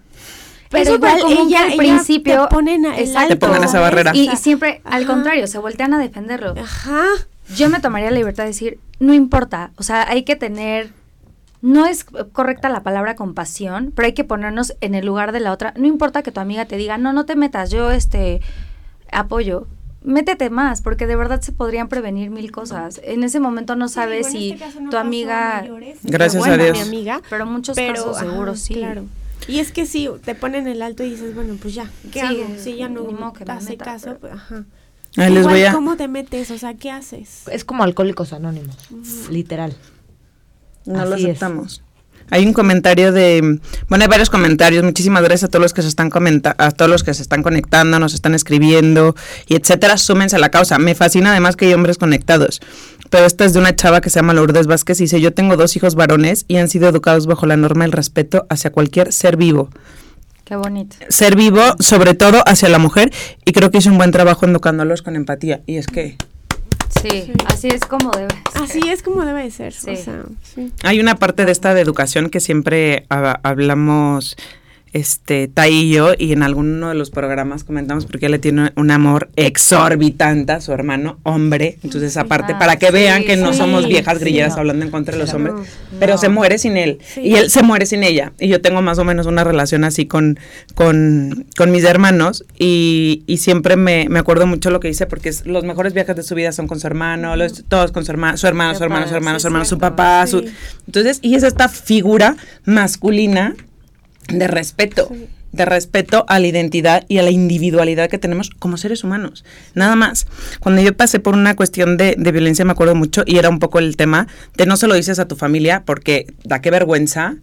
Pero igual ella, al principio te ponen, te ponen esa barrera. Y, siempre, al contrario, se voltean a defenderlo. Ajá. Yo me tomaría la libertad de decir, no importa, o sea, hay que tener no es correcta la palabra compasión, pero hay que ponernos en el lugar de la otra. No importa que tu amiga te diga, no, no te metas, yo este apoyo. Métete más, porque de verdad se podrían prevenir mil cosas. En ese momento no sabes si este tu amiga... Gracias a Dios. amiga, pero muchos casos seguro sí. Claro. Y es que sí, te ponen el alto y dices, bueno, pues ya, ¿qué hago? Si ya no te hace caso, pues ajá. ¿Cómo te metes? O sea, ¿qué haces? Es como alcohólicos anónimos, literal. No lo aceptamos. Hay un comentario de, bueno, hay varios comentarios. Muchísimas gracias a todos los que se están comentando, a todos los que se están conectando, nos están escribiendo y etcétera. Súmense a la causa. Me fascina además que hay hombres conectados. Pero esta es de una chava que se llama Lourdes Vázquez y dice, yo tengo dos hijos varones y han sido educados bajo la norma del respeto hacia cualquier ser vivo. Qué bonito. Ser vivo, sobre todo hacia la mujer, y creo que hizo un buen trabajo educándolos con empatía. Y es que Sí, así es como debe ser. Así es como debe ser. Hay una parte de esta de educación que siempre hablamos este, Tai y yo, y en alguno de los programas comentamos porque él le tiene un amor exorbitante a su hermano, hombre. Entonces, aparte, ah, para que vean que no somos viejas grilleras hablando en contra de los hombres, pero se muere sin él. Y él se muere sin ella. Y yo tengo más o menos una relación así con, con, con mis hermanos, y, y siempre me, me, acuerdo mucho lo que dice, porque es, los mejores viajes de su vida son con su hermano, los, todos con su hermano, su hermano, su hermano, su hermano, su hermano, su papá. Su, entonces, y es esta figura masculina de respeto, de respeto a la identidad y a la individualidad que tenemos como seres humanos. Nada más. Cuando yo pasé por una cuestión de, violencia, me acuerdo mucho, y era un poco el tema de no se lo dices a tu familia porque da qué vergüenza.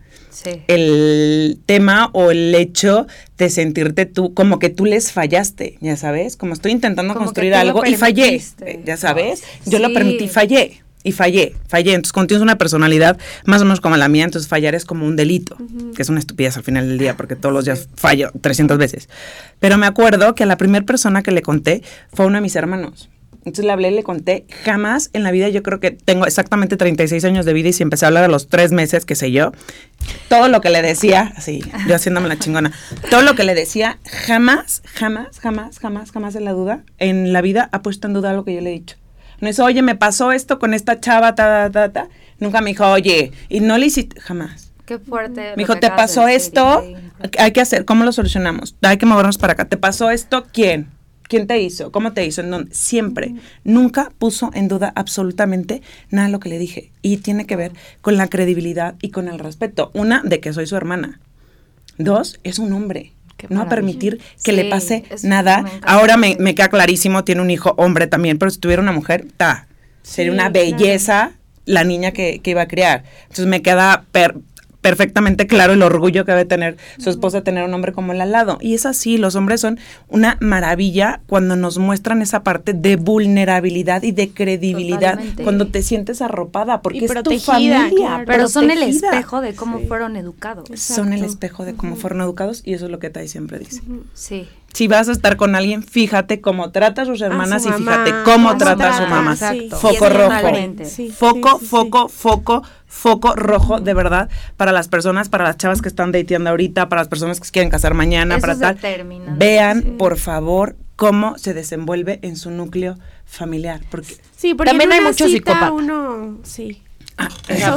El tema o el hecho de sentirte tú como que tú les fallaste, ya sabes, como estoy intentando construir algo y fallé, ya sabes, yo lo permití, fallé y fallé, fallé. Entonces, cuando tienes una personalidad más o menos como la mía, entonces fallar es como un delito, que es una estupidez al final del día, porque todos los días fallo 300 veces. Pero me acuerdo que a la primera persona que le conté fue uno de mis hermanos. Entonces le hablé y le conté, jamás en la vida, yo creo que tengo exactamente 36 años de vida y si empecé a hablar a los tres meses, qué sé yo, todo lo que le decía, así, yo haciéndome la chingona, todo lo que le decía, jamás, jamás, jamás, jamás, jamás en la duda, en la vida ha puesto en duda lo que yo le he dicho. No es, oye, me pasó esto con esta chava, ta, ta, ta, Nunca me dijo, oye, y no le hiciste, jamás. Qué fuerte. Me dijo, te pasó esto, hay que hacer, ¿cómo lo solucionamos? Hay que movernos para acá. ¿Te pasó esto? ¿Quién? ¿Quién te hizo? ¿Cómo te hizo? ¿En dónde? Siempre. Nunca puso en duda absolutamente nada de lo que le dije. Y tiene que ver con la credibilidad y con el respeto. Una, de que soy su hermana. Dos, es un hombre no permitir que le pase nada. Ahora me, queda clarísimo, tiene un hijo hombre también, pero si tuviera una mujer, ta, sería una belleza la niña que, que, iba a criar. Entonces me queda per, perfectamente claro el orgullo que debe tener su esposa tener un hombre como él al lado. Y es así, los hombres son una maravilla cuando nos muestran esa parte de vulnerabilidad y de credibilidad, cuando te sientes arropada, porque es tu familia. pero son el espejo de cómo fueron educados. Son el espejo de cómo fueron educados y eso es lo que Tai siempre dice. Sí si vas a estar con alguien, fíjate cómo trata a sus hermanas y fíjate cómo trata a su mamá. Foco rojo. Foco, foco, foco, foco rojo, de verdad, para las personas, para las chavas que están dateando ahorita, para las personas que se quieren casar mañana, para tal. Vean, por favor, cómo se desenvuelve en su núcleo familiar. Porque, sí, porque también hay muchos psicópatas. Uno, sí.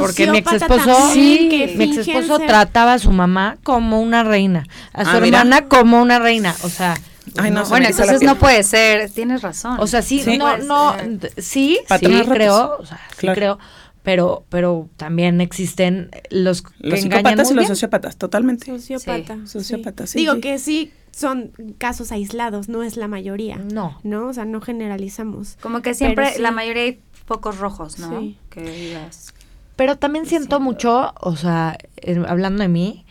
Porque mi ex esposo, sí, mi ex esposo trataba a su mamá como una reina, a su ah, hermana como una reina, o sea, Ay, no, bueno, entonces no puede ser, tienes razón. O sea, sí, no, no, sí, sí creo, o sea, sí creo, pero, pero también existen los que los psicópatas y los sociópatas, totalmente. Sociópata, sociópata, sí. Digo que sí son casos aislados, no es la mayoría. No. No, o sea, no generalizamos. Como que siempre la mayoría focos rojos, ¿no? Sí. Que digas. Pero también siento mucho, o sea, hablando de mí,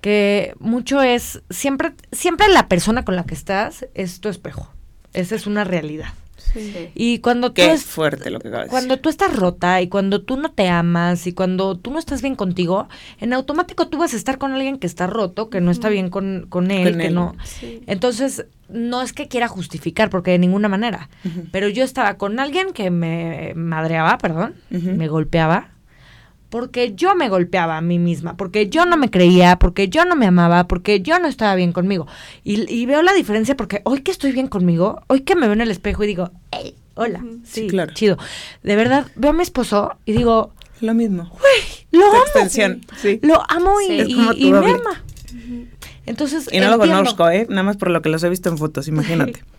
que mucho es, siempre, siempre la persona con la que estás es tu espejo. Esa es una realidad. Y cuando Qué tú es, fuerte lo que acabas cuando tú estás rota y cuando tú no te amas y cuando tú no estás bien contigo, en automático tú vas a estar con alguien que está roto, que no está bien con, con él, Con que él. no. Entonces, no es que quiera justificar, porque de ninguna manera. Pero yo estaba con alguien que me madreaba, perdón, me golpeaba. Porque yo me golpeaba a mí misma, porque yo no me creía, porque yo no me amaba, porque yo no estaba bien conmigo. Y, y veo la diferencia porque hoy que estoy bien conmigo, hoy que me veo en el espejo y digo, hey, hola, sí, Sí, claro. chido. De verdad, veo a mi esposo y digo, Lo mismo. lo Tu amo. extensión, sí. Lo amo y, Sí. Me ama. Entonces, Y no lo conozco, ¿eh? Nada más por lo que los he visto en fotos, imagínate.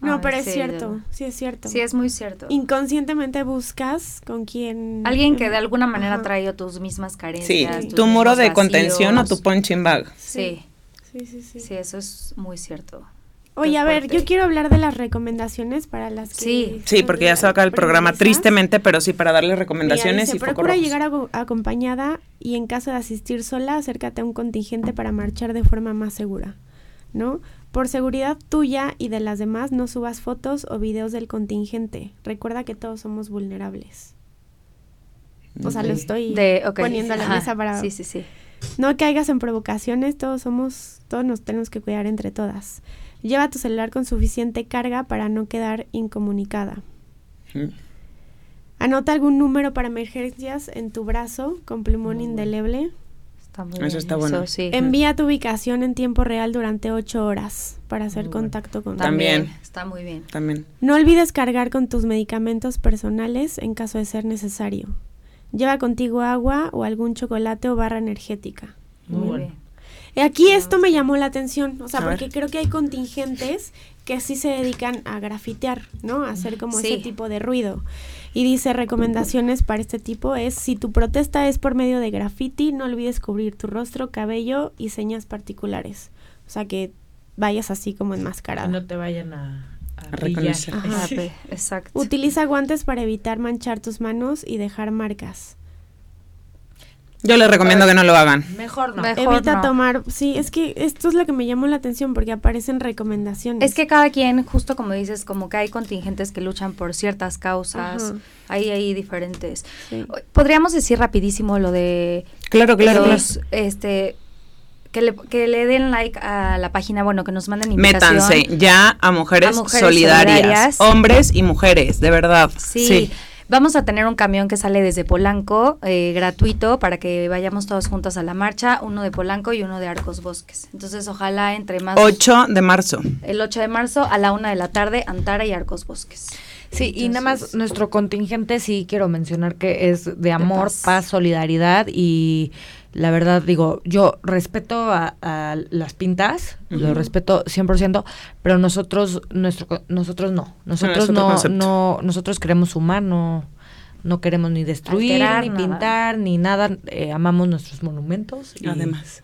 No, Ay, pero es sí, cierto, yo- sí es cierto. Sí, es muy cierto. Inconscientemente buscas con quien... Alguien que de alguna manera Ajá. trae tus mismas Sí, carencias. tus tu muro de contención o vacíos. tu punching bag. Sí, Sí, sí, sí. sí, eso es muy cierto. Oye, a ver, yo quiero hablar de las recomendaciones para las que... Sí. Sí, porque ya se va a acabar el programa tristemente, pero sí para darle Mira, recomendaciones dice, y procura rojos. llegar ago- acompañada y en caso de asistir sola, acércate a un contingente para marchar de forma más segura, ¿no? Por seguridad tuya y de las demás, no subas fotos o videos del contingente. Recuerda que todos somos vulnerables. O sea, lo estoy De, poniendo a la ajá, mesa para... Sí, sí, sí. No caigas en provocaciones, todos somos, todos nos tenemos que cuidar entre todas. Lleva tu celular con suficiente carga para no quedar incomunicada. Anota algún número para emergencias en tu brazo con plumón indeleble. Está muy Eso bien, está bueno. sí. Envía tu ubicación en tiempo real durante ocho horas para hacer Muy bueno. contacto con También. Está muy bien. También. No olvides cargar con tus medicamentos personales en caso de ser necesario. Lleva contigo agua o algún chocolate o barra energética. Muy Muy bueno. bien. Y Aquí esto me llamó la atención, o sea, A porque ver. creo que hay contingentes que sí se dedican a grafitear, ¿no? A hacer como ese tipo de ruido. Y dice recomendaciones para este tipo es si tu protesta es por medio de graffiti, no olvides cubrir tu rostro, cabello y señas particulares. O sea, que vayas así como Que enmascarada. no te vayan a, a reconocer. Ajá. Exacto. Utiliza guantes para evitar manchar tus manos y dejar marcas. Yo les recomiendo que no lo hagan. Mejor no. Mejor Evita no. tomar, sí, es que esto es lo que me llamó la atención porque aparecen recomendaciones. Es que cada quien, justo como dices, como que hay contingentes que luchan por ciertas causas, hay ahí diferentes. Sí. Podríamos decir rapidísimo lo de Claro, claro, claro. los, este, que le, que le den like a la página, bueno, que nos manden invitación. Métanse ya a mujeres, A mujeres solidarias, solidarias. hombres y mujeres, de verdad. Sí. Vamos a tener un camión que sale desde Polanco, eh, gratuito, para que vayamos todos juntos a la marcha, uno de Polanco y uno de Arcos Bosques. Entonces, ojalá entre más... 8 de marzo. El 8 de marzo a la una de la tarde, Antara y Arcos Bosques. Sí, y nada más nuestro contingente sí quiero mencionar que es de amor, paz. paz. solidaridad y la verdad digo, yo respeto a, a las pintas, lo respeto 100%, pero nosotros nuestro co- nosotros no. Nosotros otro no no nosotros queremos sumar, no no queremos ni destruir, Alterar ni nada. pintar, ni nada, eh, amamos nuestros monumentos. y- Además.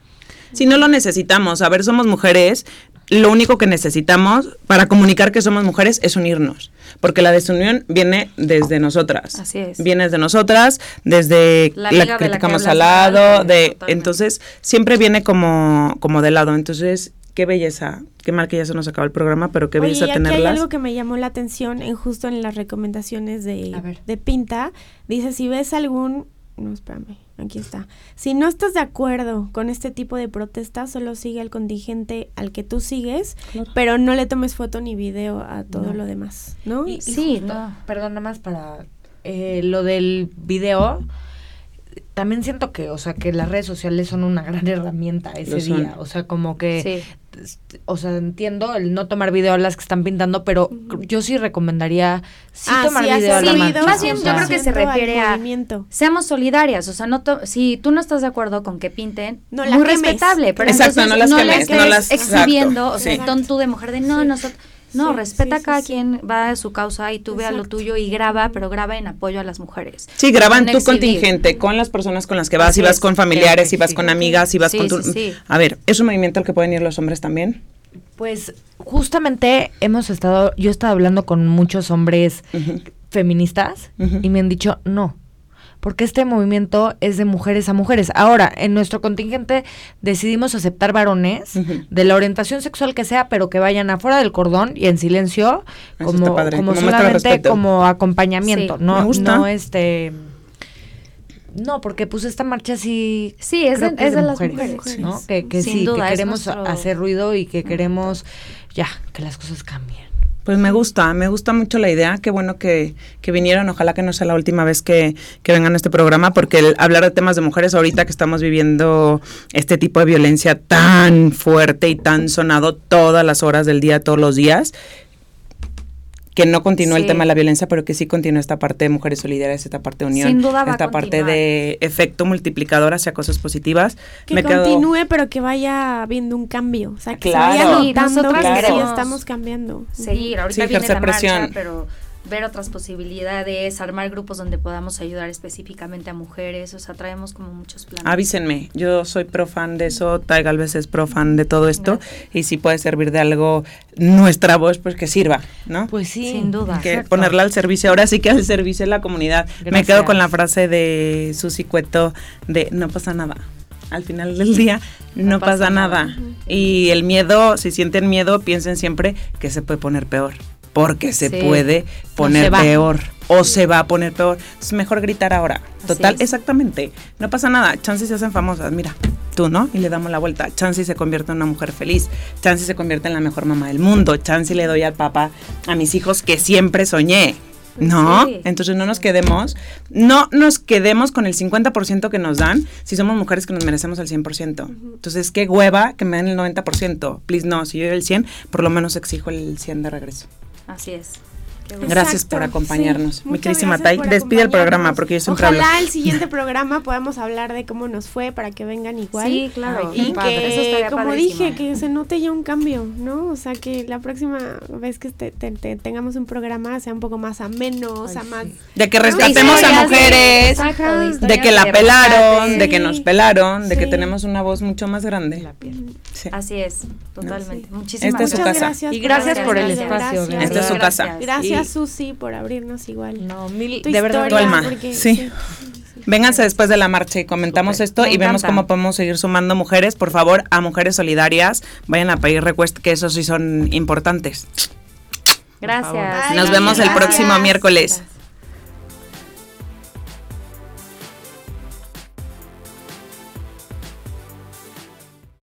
Si no lo necesitamos, a ver, somos mujeres, lo único que necesitamos para comunicar que somos mujeres es unirnos, porque la desunión viene desde nosotras. Así es. Viene desde nosotras, desde La la, que criticamos al lado, de totalmente. entonces siempre viene como como de lado, entonces qué belleza, qué mal que ya se nos acaba el programa, pero qué Oye, belleza y aquí hay algo que me llamó la atención en justo en las recomendaciones A de, de Pinta. Dice, si ves algún... No, espérame, aquí está. Si no estás de acuerdo con este tipo de protesta, solo sigue al contingente al que tú sigues, pero no le tomes foto ni video a todo No. lo demás, ¿no? Y, y Sí, justo, no. Perdón, nada más para eh, lo del video. También siento que, o sea, que las redes sociales son una gran herramienta ese Lo son. día. O sea, como que, Sí. o sea, entiendo el no tomar video a las que están pintando, pero yo sí recomendaría sí Ah, tomar sí, video a la marcha. más bien, o yo creo que se refiere a- movimiento. Seamos solidarias, o sea, no to- si tú no estás de acuerdo con que pinten, No la muy quemes. respetable, pero Exacto, entonces no las quemes, estés no las- exhibiendo, exacto, o sea, sí. ton tú de mujer de no, Sí. nosotros no, Sí, respeta sí, sí, cada sí. quien va a su causa y tú ve a lo Exacto. tuyo y graba, pero graba en apoyo a las mujeres. Sí, graban No tu exhibir. contingente con las personas con las que vas, Así si vas es. con familiares, si vas con amigas, si vas Sí, con tu... sí, sí. A ver, ¿es un movimiento al que pueden ir los hombres también? Pues justamente hemos estado, yo he estado hablando con muchos hombres feministas y me han dicho no. Porque este movimiento es de mujeres a mujeres. Ahora, en nuestro contingente decidimos aceptar varones de la orientación sexual que sea, pero que vayan afuera del cordón y en silencio, como, como, solamente como acompañamiento, no, no este no, porque pues esta marcha sí... Sí, es, de, las mujeres, ¿no? Que, sí, que queremos hacer ruido y que queremos ya, que las cosas cambien. Pues me gusta, me gusta mucho la idea. Qué bueno que, que vinieron. Ojalá que no sea la última vez que, que vengan a este programa, porque hablar de temas de mujeres ahorita que estamos viviendo este tipo de violencia tan fuerte y tan sonado todas las horas del día, todos los días, que no continúa el tema de la violencia, pero que sí continúa esta parte de mujeres solidarias, esta parte de unión, Sin duda esta parte de efecto multiplicador hacia cosas positivas. Que continúe, pero que vaya habiendo un cambio, o sea, que se vaya notando que sí estamos cambiando. Seguir, ahorita viene la marcha, pero ver otras posibilidades, armar grupos donde podamos ayudar específicamente a mujeres, o sea, traemos como muchos planes. Avísenme, yo soy pro fan de eso, Tai Galvez es pro fan de todo esto, y si puede servir de algo nuestra voz, pues que sirva, ¿no? Pues sí, sin duda. Que ponerla al servicio, ahora sí que al servicio de la comunidad. Me quedo con la frase de Susi Cueto de no pasa nada al final del día no, pasa, nada. Y el miedo, si sienten miedo, piensen siempre que se puede poner peor porque se puede poner peor o se va a poner peor. Es mejor gritar ahora. Total, exactamente. No pasa nada. Chances se hacen famosas. Mira, tú, ¿no? Y le damos la vuelta. Chances se convierte en una mujer feliz. Chances se convierte en la mejor mamá del mundo. Chances le doy al papá a mis hijos que siempre soñé. ¿No? Entonces no nos quedemos, no nos quedemos con el 50% que nos dan si somos mujeres que nos merecemos el 100%. Entonces, qué hueva que me den el 90%. Please, no, si yo doy el 100, por lo menos exijo el 100 de regreso. Así es. Gracias por acompañarnos. Mi querísima Tai, despide el programa porque yo siempre Ojalá el siguiente programa podamos hablar de cómo nos fue para que vengan igual. Sí, claro. y que, como dije, que se note ya un cambio, ¿no? O sea, que la próxima vez que tengamos un programa sea un poco más ameno, o sea, más... De que rescatemos a mujeres, de, que la pelaron, de que nos pelaron, de que tenemos una voz mucho más grande. Así es, totalmente. Muchísimas Esta es su casa. y gracias, por el espacio. Esta es su casa. Gracias Gracias, Susi, por abrirnos igual. No, mil, de verdad. Tu alma. sí. Vénganse después de la marcha y comentamos esto y vemos cómo podemos seguir sumando mujeres. Por favor, a mujeres solidarias, vayan a pedir request, que esos sí son importantes. Gracias. Nos vemos el próximo miércoles.